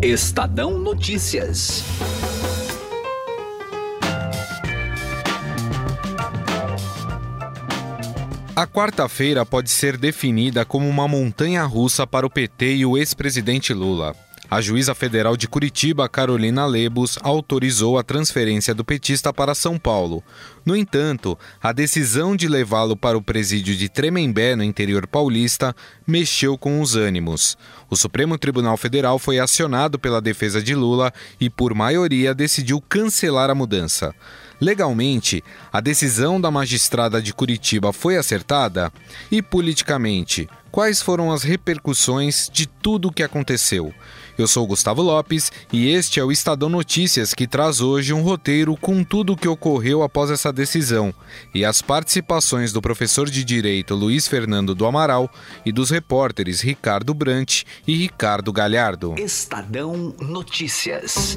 Estadão Notícias. A quarta-feira pode ser definida como uma montanha russa para o PT e o ex-presidente Lula. A juíza federal de Curitiba, Carolina Lebus, autorizou a transferência do petista para São Paulo. No entanto, a decisão de levá-lo para o presídio de Tremembé, no interior paulista, mexeu com os ânimos. O Supremo Tribunal Federal foi acionado pela defesa de Lula e, por maioria, decidiu cancelar a mudança. Legalmente, a decisão da magistrada de Curitiba foi acertada? E politicamente, quais foram as repercussões de tudo o que aconteceu? Eu sou Gustavo Lopes e este é o Estadão Notícias que traz hoje um roteiro com tudo o que ocorreu após essa decisão e as participações do professor de Direito Luiz Fernando do Amaral e dos repórteres Ricardo Brant e Ricardo Galhardo. Estadão Notícias.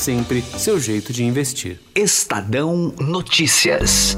sempre seu jeito de investir. Estadão Notícias.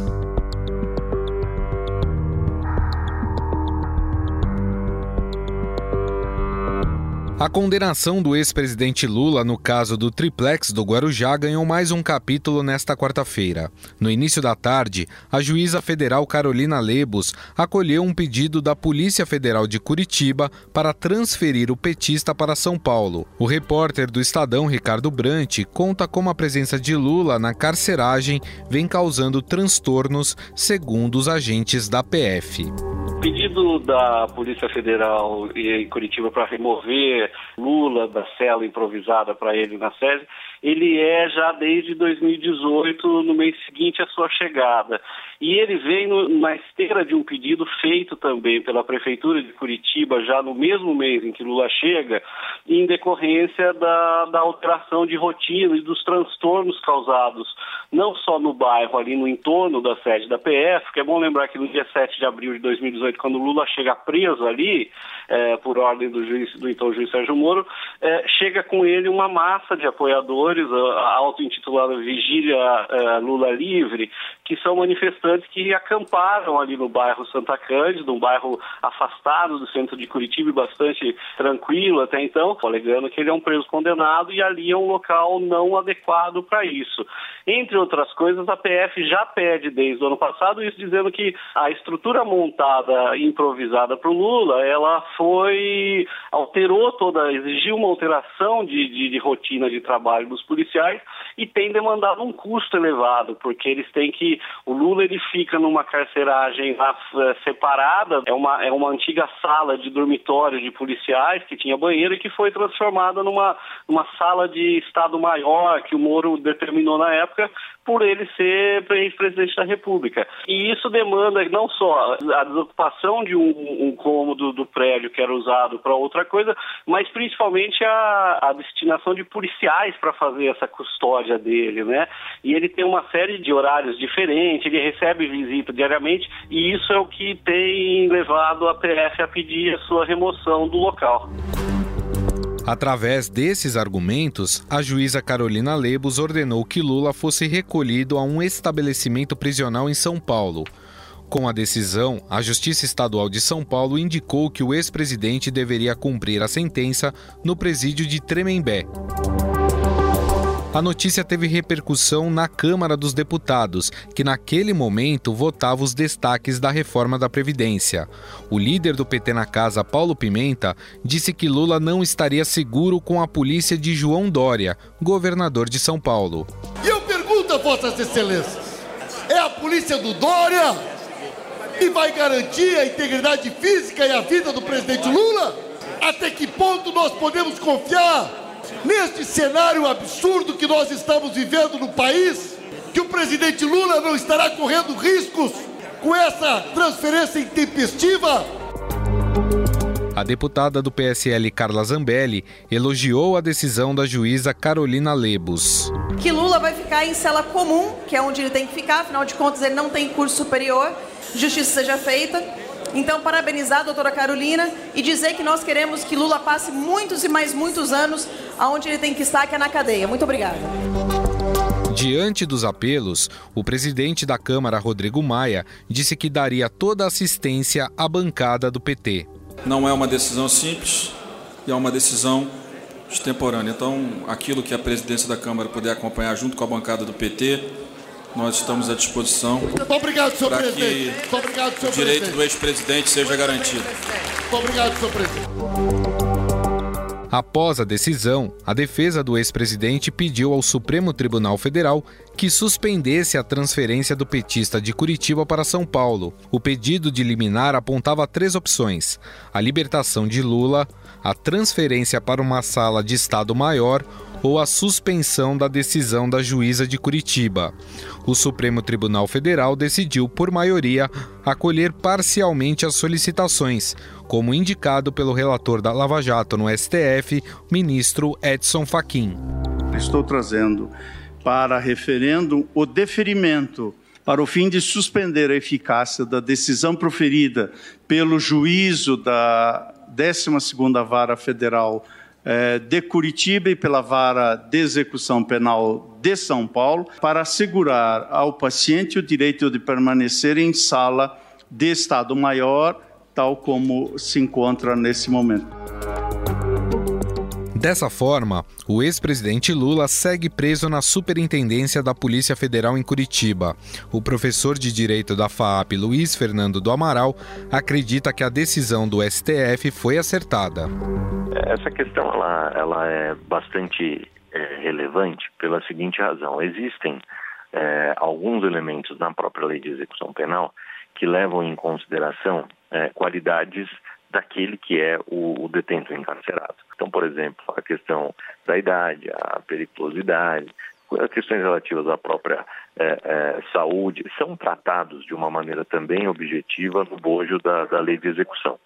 A condenação do ex-presidente Lula no caso do triplex do Guarujá ganhou mais um capítulo nesta quarta-feira. No início da tarde, a juíza federal Carolina Lebos acolheu um pedido da Polícia Federal de Curitiba para transferir o petista para São Paulo. O repórter do Estadão, Ricardo Brant, conta como a presença de Lula na carceragem vem causando transtornos, segundo os agentes da PF pedido da Polícia Federal em Curitiba para remover Lula da cela improvisada para ele na sede, ele é já desde 2018, no mês seguinte à sua chegada. E ele vem no, na esteira de um pedido feito também pela Prefeitura de Curitiba, já no mesmo mês em que Lula chega, em decorrência da, da alteração de rotina e dos transtornos causados, não só no bairro, ali no entorno da sede da PF, que é bom lembrar que no dia 7 de abril de 2018, quando Lula chega preso ali, é, por ordem do, juiz, do então juiz Sérgio Moro, é, chega com ele uma massa de apoiadores, a, auto-intitulada Vigília é, Lula Livre, que são manifestantes que acamparam ali no bairro Santa Cândida, um bairro afastado do centro de Curitiba e bastante tranquilo até então, alegando que ele é um preso condenado e ali é um local não adequado para isso. Entre outras coisas, a PF já pede desde o ano passado isso, dizendo que a estrutura montada improvisada para o Lula, ela foi alterou toda, exigiu uma alteração de, de, de rotina de trabalho dos policiais e tem demandado um custo elevado, porque eles têm que o Lula ele fica numa carceragem eh, separada, é uma, é uma antiga sala de dormitório de policiais que tinha banheiro e que foi transformada numa, numa sala de Estado Maior que o Moro determinou na época por ele ser ex-presidente da República. E isso demanda não só a desocupação de um, um cômodo do prédio que era usado para outra coisa, mas principalmente a, a destinação de policiais para fazer essa custódia dele, né? E ele tem uma série de horários diferentes, ele recebe visita diariamente e isso é o que tem levado a PF a pedir a sua remoção do local. Através desses argumentos, a juíza Carolina Lebos ordenou que Lula fosse recolhido a um estabelecimento prisional em São Paulo. Com a decisão, a Justiça Estadual de São Paulo indicou que o ex-presidente deveria cumprir a sentença no presídio de Tremembé. A notícia teve repercussão na Câmara dos Deputados, que naquele momento votava os destaques da reforma da Previdência. O líder do PT na casa, Paulo Pimenta, disse que Lula não estaria seguro com a polícia de João Dória, governador de São Paulo. E eu pergunto a Vossas Excelências: é a polícia do Dória que vai garantir a integridade física e a vida do presidente Lula? Até que ponto nós podemos confiar neste cenário absurdo que nós estamos vivendo no país, que o presidente Lula não estará correndo riscos com essa transferência intempestiva? A deputada do PSL Carla Zambelli elogiou a decisão da juíza Carolina Lebos. Que Lula vai ficar em cela comum, que é onde ele tem que ficar, afinal de contas ele não tem curso superior, justiça seja feita. Então, parabenizar a doutora Carolina e dizer que nós queremos que Lula passe muitos e mais muitos anos aonde ele tem que estar, que é na cadeia. Muito obrigada. Diante dos apelos, o presidente da Câmara, Rodrigo Maia, disse que daria toda a assistência à bancada do PT. Não é uma decisão simples e é uma decisão extemporânea. Então, aquilo que a presidência da Câmara puder acompanhar junto com a bancada do PT, nós estamos à disposição. Muito obrigado, senhor para presidente. que Muito obrigado, senhor o direito presidente. do ex-presidente seja garantido. Muito obrigado, senhor presidente. Após a decisão, a defesa do ex-presidente pediu ao Supremo Tribunal Federal que suspendesse a transferência do petista de Curitiba para São Paulo. O pedido de liminar apontava três opções: a libertação de Lula, a transferência para uma sala de Estado maior ou a suspensão da decisão da juíza de Curitiba. O Supremo Tribunal Federal decidiu, por maioria, acolher parcialmente as solicitações, como indicado pelo relator da Lava Jato no STF, ministro Edson Fachin. Estou trazendo para referendo o deferimento para o fim de suspender a eficácia da decisão proferida pelo juízo da 12ª Vara Federal eh, de Curitiba e pela Vara de Execução Penal de São Paulo, para assegurar ao paciente o direito de permanecer em sala de Estado Maior, tal como se encontra nesse momento. Dessa forma, o ex-presidente Lula segue preso na Superintendência da Polícia Federal em Curitiba. O professor de Direito da FAAP, Luiz Fernando do Amaral, acredita que a decisão do STF foi acertada. Essa questão ela, ela é bastante é, relevante pela seguinte razão: existem é, alguns elementos na própria lei de execução penal que levam em consideração é, qualidades daquele que é o, o detento encarcerado. Por exemplo, a questão da idade, a periculosidade, questões relativas à própria é, é, saúde, são tratados de uma maneira também objetiva no bojo da, da lei de execução.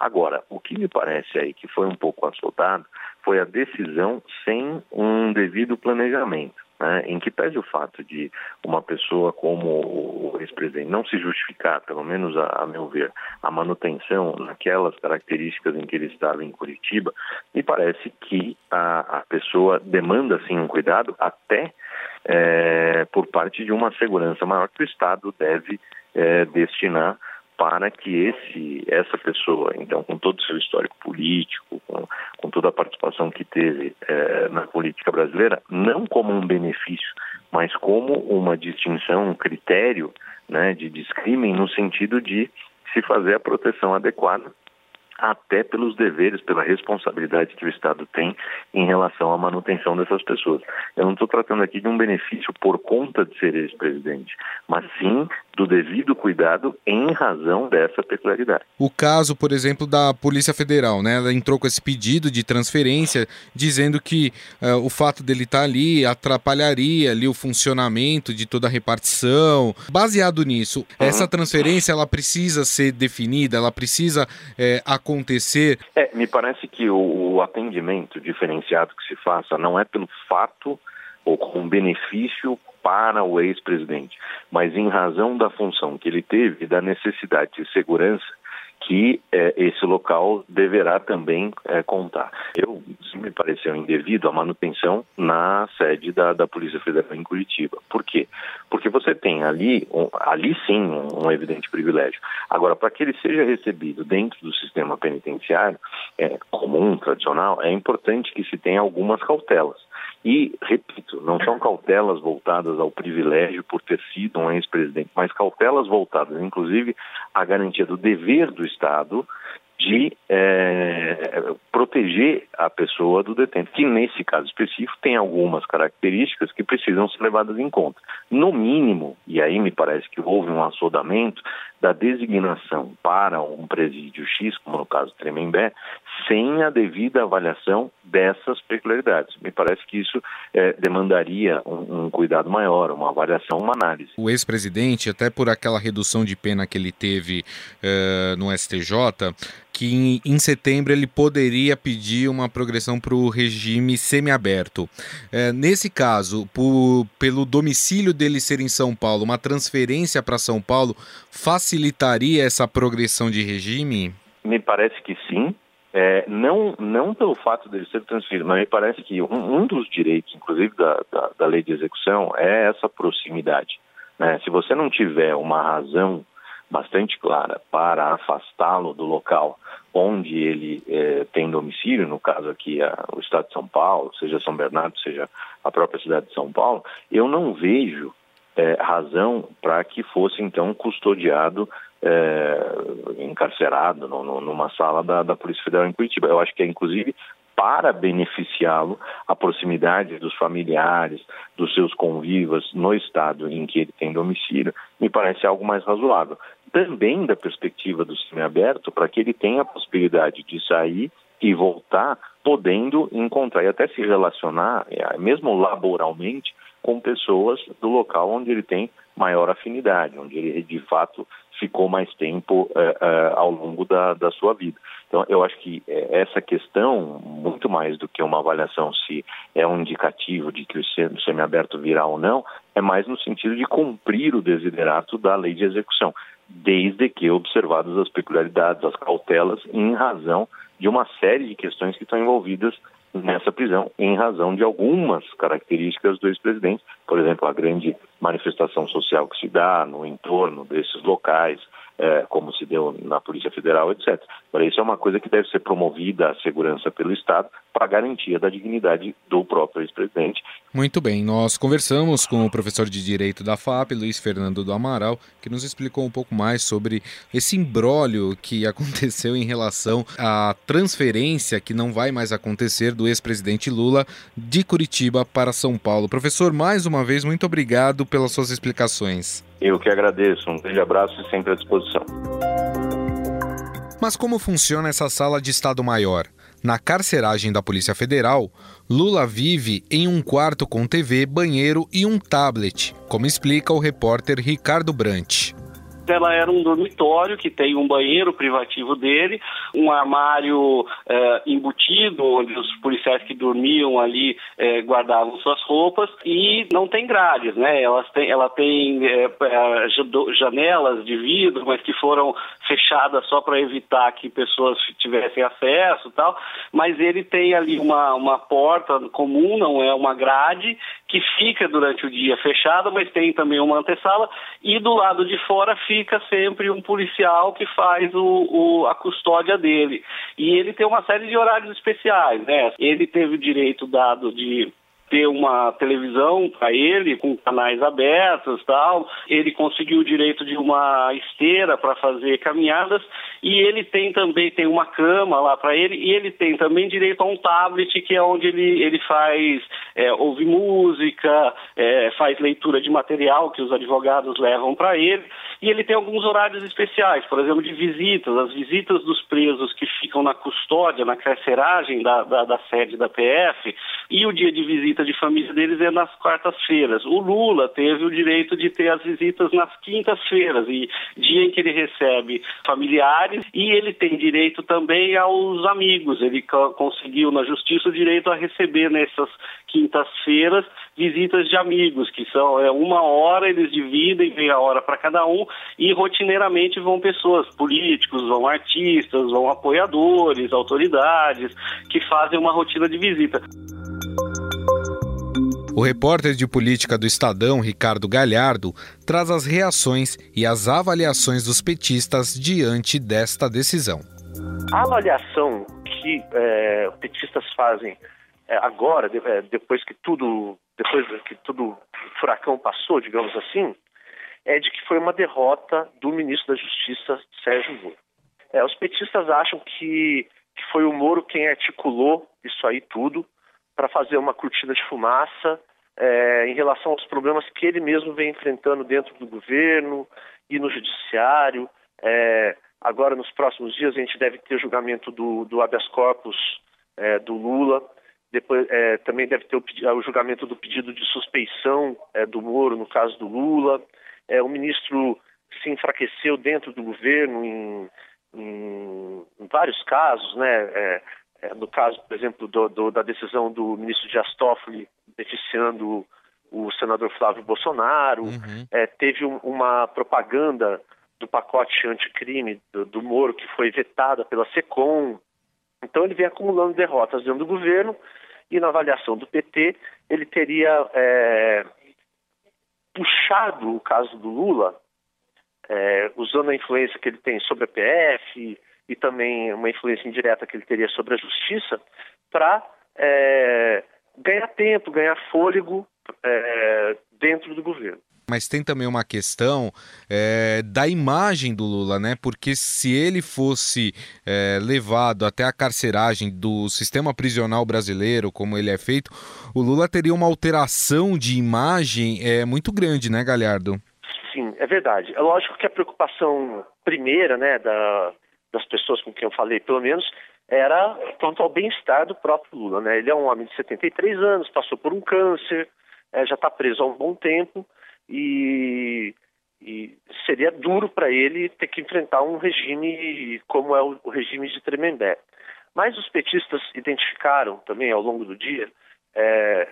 Agora, o que me parece aí que foi um pouco assoltado foi a decisão sem um devido planejamento. Né, em que pese o fato de uma pessoa como o ex-presidente não se justificar, pelo menos a, a, meu ver, a manutenção naquelas características em que ele estava em Curitiba, me parece que a, a pessoa demanda sim um cuidado até é, por parte de uma segurança maior que o Estado deve é, destinar para que esse, essa pessoa, então, com todo o seu histórico político, com, com toda a participação que teve é, na política brasileira, não como um benefício, mas como uma distinção, um critério né, de descrime no sentido de se fazer a proteção adequada até pelos deveres, pela responsabilidade que o Estado tem em relação à manutenção dessas pessoas. Eu não estou tratando aqui de um benefício por conta de ser ex-presidente, mas sim do devido cuidado em razão dessa peculiaridade. O caso, por exemplo, da Polícia Federal, né? Ela entrou com esse pedido de transferência, dizendo que uh, o fato dele estar tá ali atrapalharia ali o funcionamento de toda a repartição. Baseado nisso, uhum. essa transferência ela precisa ser definida, ela precisa é, acontecer. É, me parece que o, o atendimento diferenciado que se faça não é pelo fato ou com benefício para o ex-presidente, mas em razão da função que ele teve da necessidade de segurança que eh, esse local deverá também eh, contar. Eu me pareceu indevido a manutenção na sede da, da Polícia Federal em Curitiba. Por quê? Porque você tem ali, um, ali sim, um, um, evidente privilégio. Agora, para que ele seja recebido dentro do sistema penitenciário é, comum, tradicional, é importante que se tenha algumas cautelas. E, repito, não são cautelas voltadas ao privilégio por ter sido um ex-presidente, mas cautelas voltadas, inclusive, à garantia do dever do Estado de é, proteger a pessoa do detento, que nesse caso específico tem algumas características que precisam ser levadas em conta. No mínimo, e aí me parece que houve um assodamento da designação para um presídio X, como no caso do Tremembé, sem a devida avaliação dessas peculiaridades. Me parece que isso é, demandaria um, um, cuidado maior, uma avaliação, uma análise. O ex-presidente, até por aquela redução de pena que ele teve uh, no STJ, que em, em, setembro ele poderia pedir uma progressão para o regime semiaberto. É, nesse caso, por, pelo domicílio dele ser em São Paulo, uma transferência para São Paulo facilitaria essa progressão de regime? Me parece que sim. É, não, não pelo fato dele ser transferido, mas me parece que um, um dos direitos, inclusive da, da, da, lei de execução, é essa proximidade. Né? Se você não tiver uma razão bastante clara para afastá-lo do local onde ele é, tem domicílio, no caso aqui a, o Estado de São Paulo, seja São Bernardo, seja a própria cidade de São Paulo, eu não vejo é, razão para que fosse então custodiado, é, encarcerado no, no, numa sala da, da Polícia Federal em Curitiba. Eu acho que é inclusive para beneficiá-lo a proximidade dos familiares, dos seus convivas no estado em que ele tem domicílio, me parece algo mais razoável. Também da perspectiva do semiaberto, para que ele tenha a possibilidade de sair e voltar, podendo encontrar e até se relacionar, é, mesmo laboralmente, com pessoas do local onde ele tem maior afinidade, onde ele de fato ficou mais tempo é, é, ao longo da, da sua vida. Então, eu acho que é, essa questão, muito mais do que uma avaliação se é um indicativo de que o semiaberto virá ou não, é mais no sentido de cumprir o desiderato da lei de execução, desde que observadas as peculiaridades, as cautelas, em razão de uma série de questões que estão envolvidas nessa prisão, em razão de algumas características do ex-presidente, por exemplo, a grande manifestação social que se dá no entorno desses locais, é, como se deu na Polícia Federal, etc. Para isso é uma coisa que deve ser promovida a segurança pelo Estado para garantia da dignidade do próprio ex-presidente. Muito bem, nós conversamos com o professor de Direito da FAP, Luiz Fernando do Amaral, que nos explicou um pouco mais sobre esse imbróglio que aconteceu em relação à transferência que não vai mais acontecer do ex-presidente Lula de Curitiba para São Paulo. Professor, mais uma vez, muito obrigado pelas suas explicações. Eu que agradeço. Um grande abraço e sempre à disposição. Mas como funciona essa sala de Estado-Maior? Na carceragem da Polícia Federal, Lula vive em um quarto com TV, banheiro e um tablet, como explica o repórter Ricardo Brant ela era um dormitório que tem um banheiro privativo dele, um armário é, embutido, onde os policiais que dormiam ali é, guardavam suas roupas, e não tem grades, né? Elas tem, ela tem é, janelas de vidro, mas que foram fechadas só para evitar que pessoas tivessem acesso e tal, mas ele tem ali uma, uma porta comum, não é uma grade, que fica durante o dia fechada, mas tem também uma antessala, e do lado de fora fica sempre um policial que faz o, o, a custódia dele. E ele tem uma série de horários especiais, né? Ele teve o direito dado de ter uma televisão para ele com canais abertos tal. Ele conseguiu o direito de uma esteira para fazer caminhadas e ele tem também tem uma cama lá para ele e ele tem também direito a um tablet que é onde ele, ele faz é, ouve música, é, faz leitura de material que os advogados levam para ele e ele tem alguns horários especiais, por exemplo, de visitas, as visitas dos presos que ficam na custódia, na carceragem da, da, da sede da PF e o dia de visita de família deles é nas quartas-feiras. O Lula teve o direito de ter as visitas nas quintas-feiras, e dia em que ele recebe familiares, e ele tem direito também aos amigos. Ele conseguiu na justiça o direito a receber nessas quintas-feiras visitas de amigos, que são é, uma hora, eles dividem meia hora para cada um, e rotineiramente vão pessoas, políticos, vão artistas, vão apoiadores, autoridades, que fazem uma rotina de visita. O repórter de política do Estadão, Ricardo Galhardo, traz as reações e as avaliações dos petistas diante desta decisão. A avaliação que é, os petistas fazem é, agora, de, é, depois que tudo, depois que tudo o furacão passou, digamos assim, é de que foi uma derrota do ministro da Justiça, Sérgio Moro. É, os petistas acham que, que foi o Moro quem articulou isso aí tudo, para fazer uma cortina de fumaça é, em relação aos problemas que ele mesmo vem enfrentando dentro do governo e no judiciário. É, agora, nos próximos dias, a gente deve ter julgamento do, do habeas corpus é, do Lula. Depois, é, também deve ter o, o, julgamento do pedido de suspeição é, do Moro, no caso do Lula. É, o ministro se enfraqueceu dentro do governo em, em, em vários casos, né? É, é, no caso, por exemplo, do, do, da decisão do ministro Dias Toffoli beneficiando o senador Flávio Bolsonaro, uhum. é, teve um, uma propaganda do pacote anticrime do, do Moro que foi vetada pela SECOM. Então ele vem acumulando derrotas dentro do governo e na avaliação do PT ele teria é, puxado o caso do Lula, é, usando a influência que ele tem sobre a PF e também uma influência indireta que ele teria sobre a justiça, para é, ganhar tempo, ganhar fôlego é, dentro do governo. Mas tem também uma questão é, da imagem do Lula, né? Porque se ele fosse é, levado até a carceragem do sistema prisional brasileiro, como ele é feito, o Lula teria uma alteração de imagem é, muito grande, né, Galhardo? Sim, é verdade. É lógico que a preocupação primeira, né, da, das pessoas com quem eu falei, pelo menos, era quanto ao bem-estar do próprio Lula. Né? Ele é um homem de 73 anos, passou por um câncer, é, já está preso há um bom tempo e, e seria duro para ele ter que enfrentar um regime como é o, o, regime de Tremembé. Mas os petistas identificaram também ao longo do dia é,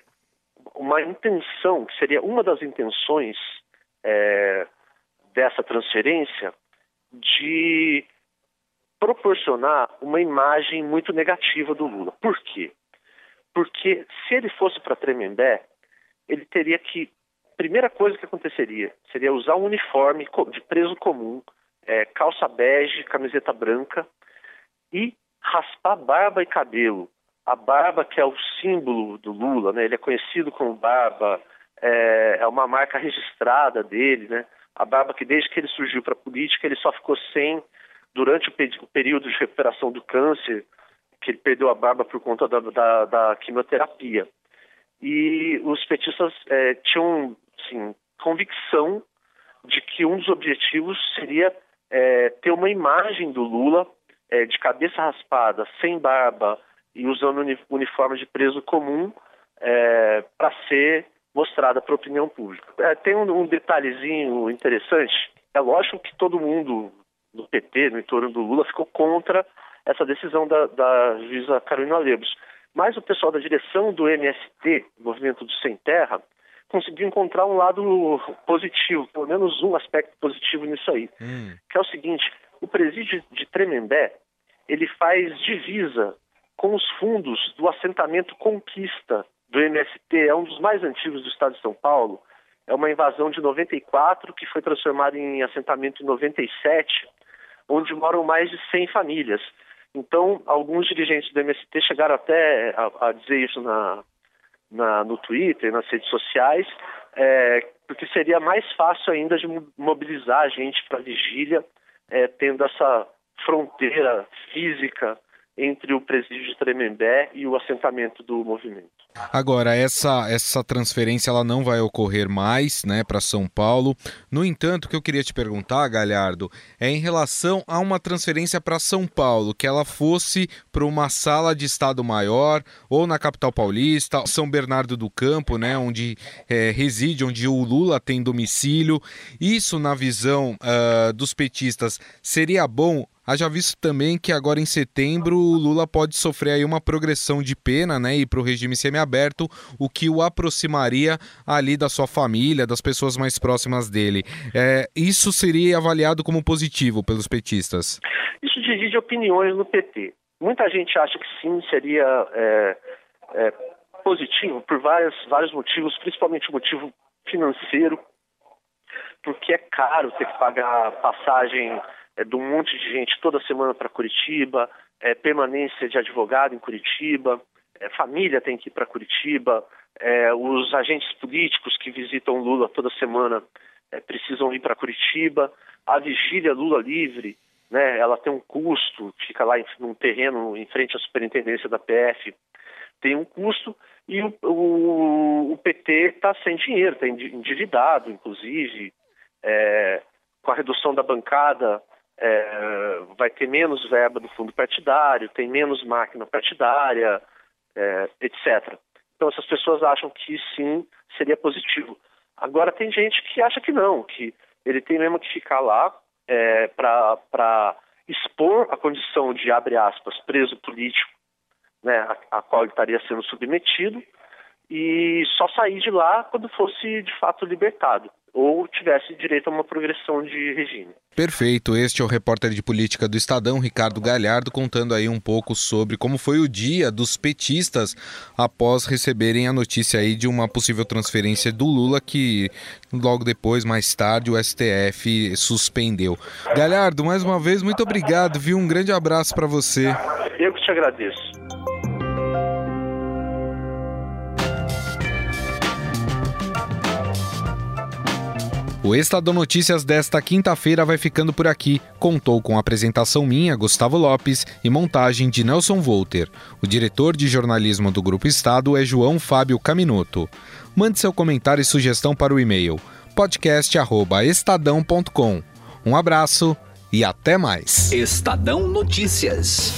uma intenção, que seria uma das intenções é, dessa transferência, de proporcionar uma imagem muito negativa do Lula. Por quê? Porque se ele fosse para Tremembé, ele teria que. Primeira coisa que aconteceria seria usar um uniforme de preso comum, é, calça bege, camiseta branca e raspar barba e cabelo. A barba que é o símbolo do Lula, né? Ele é conhecido como barba, é, é uma marca registrada dele, né? A barba que desde que ele surgiu para a política ele só ficou sem durante o, período de recuperação do câncer, que ele perdeu a barba por conta da, da, da quimioterapia. E os petistas é, tinham assim, convicção de que um dos objetivos seria é, ter uma imagem do Lula é, de cabeça raspada, sem barba e usando uniforme de preso comum é, para ser mostrada para a opinião pública. É, tem um, um, detalhezinho interessante. É lógico que todo mundo do PT, no entorno do Lula, ficou contra essa decisão da, da juíza Carolina Lebos. Mas o pessoal da direção do MST, Movimento do Sem Terra, conseguiu encontrar um lado positivo, pelo menos um aspecto positivo nisso aí, hum. que é o seguinte: o presídio de Tremembé ele faz divisa com os fundos do assentamento Conquista do MST, é um dos mais antigos do estado de São Paulo. É uma invasão de 94 que foi transformada em assentamento em 97 onde moram mais de 100 famílias. Então, alguns dirigentes do MST chegaram até a, a dizer isso na, na, no Twitter, nas redes sociais, é, porque seria mais fácil ainda de mobilizar a gente para a vigília, é, tendo essa fronteira física entre o presídio de Tremembé e o assentamento do movimento. Agora, essa, essa transferência ela não vai ocorrer mais né, para São Paulo. No entanto, o que eu queria te perguntar, Galhardo, é em relação a uma transferência para São Paulo, que ela fosse para uma sala de Estado maior, ou na capital paulista, São Bernardo do Campo, né, onde é, reside, onde o Lula tem domicílio. Isso, na visão uh, dos petistas, seria bom Haja visto também que agora em setembro o Lula pode sofrer aí uma progressão de pena, né, e para o regime semiaberto, o que o aproximaria ali da sua família, das pessoas mais próximas dele. É, isso seria avaliado como positivo pelos petistas? Isso divide opiniões no PT. Muita gente acha que sim, seria é, é, positivo por várias, vários motivos, principalmente o motivo financeiro, porque é caro ter que pagar passagem é, de um monte de gente toda semana para Curitiba, é, permanência de advogado em Curitiba, é, família tem que ir para Curitiba, é, os agentes políticos que visitam Lula toda semana é, precisam ir para Curitiba, a vigília Lula livre, né, ela tem um custo, fica lá em, num terreno em frente à superintendência da PF, tem um custo e o, o, o PT está sem dinheiro, está endividado, inclusive. É, com a redução da bancada, é, vai ter menos verba do fundo partidário, tem menos máquina partidária, é, etc. Então essas pessoas acham que sim seria positivo. Agora tem gente que acha que não, que ele tem mesmo que ficar lá é, para expor a condição de, abre aspas, preso político, né, a, a qual ele estaria sendo submetido, e só sair de lá quando fosse de fato libertado ou tivesse direito a uma progressão de regime. Perfeito. Este é o repórter de política do Estadão, Ricardo Galhardo, contando aí um pouco sobre como foi o dia dos petistas após receberem a notícia aí de uma possível transferência do Lula que logo depois, mais tarde, o STF suspendeu. Galhardo, mais uma vez, muito obrigado, viu? Um grande abraço para você. Eu que te agradeço. O Estadão Notícias desta quinta-feira vai ficando por aqui. Contou com apresentação minha, Gustavo Lopes, e montagem de Nelson Volter. O diretor de jornalismo do Grupo Estado é João Fábio Caminoto. Mande seu comentário e sugestão para o e-mail podcast@estadão.com. Um abraço e até mais. Estadão Notícias.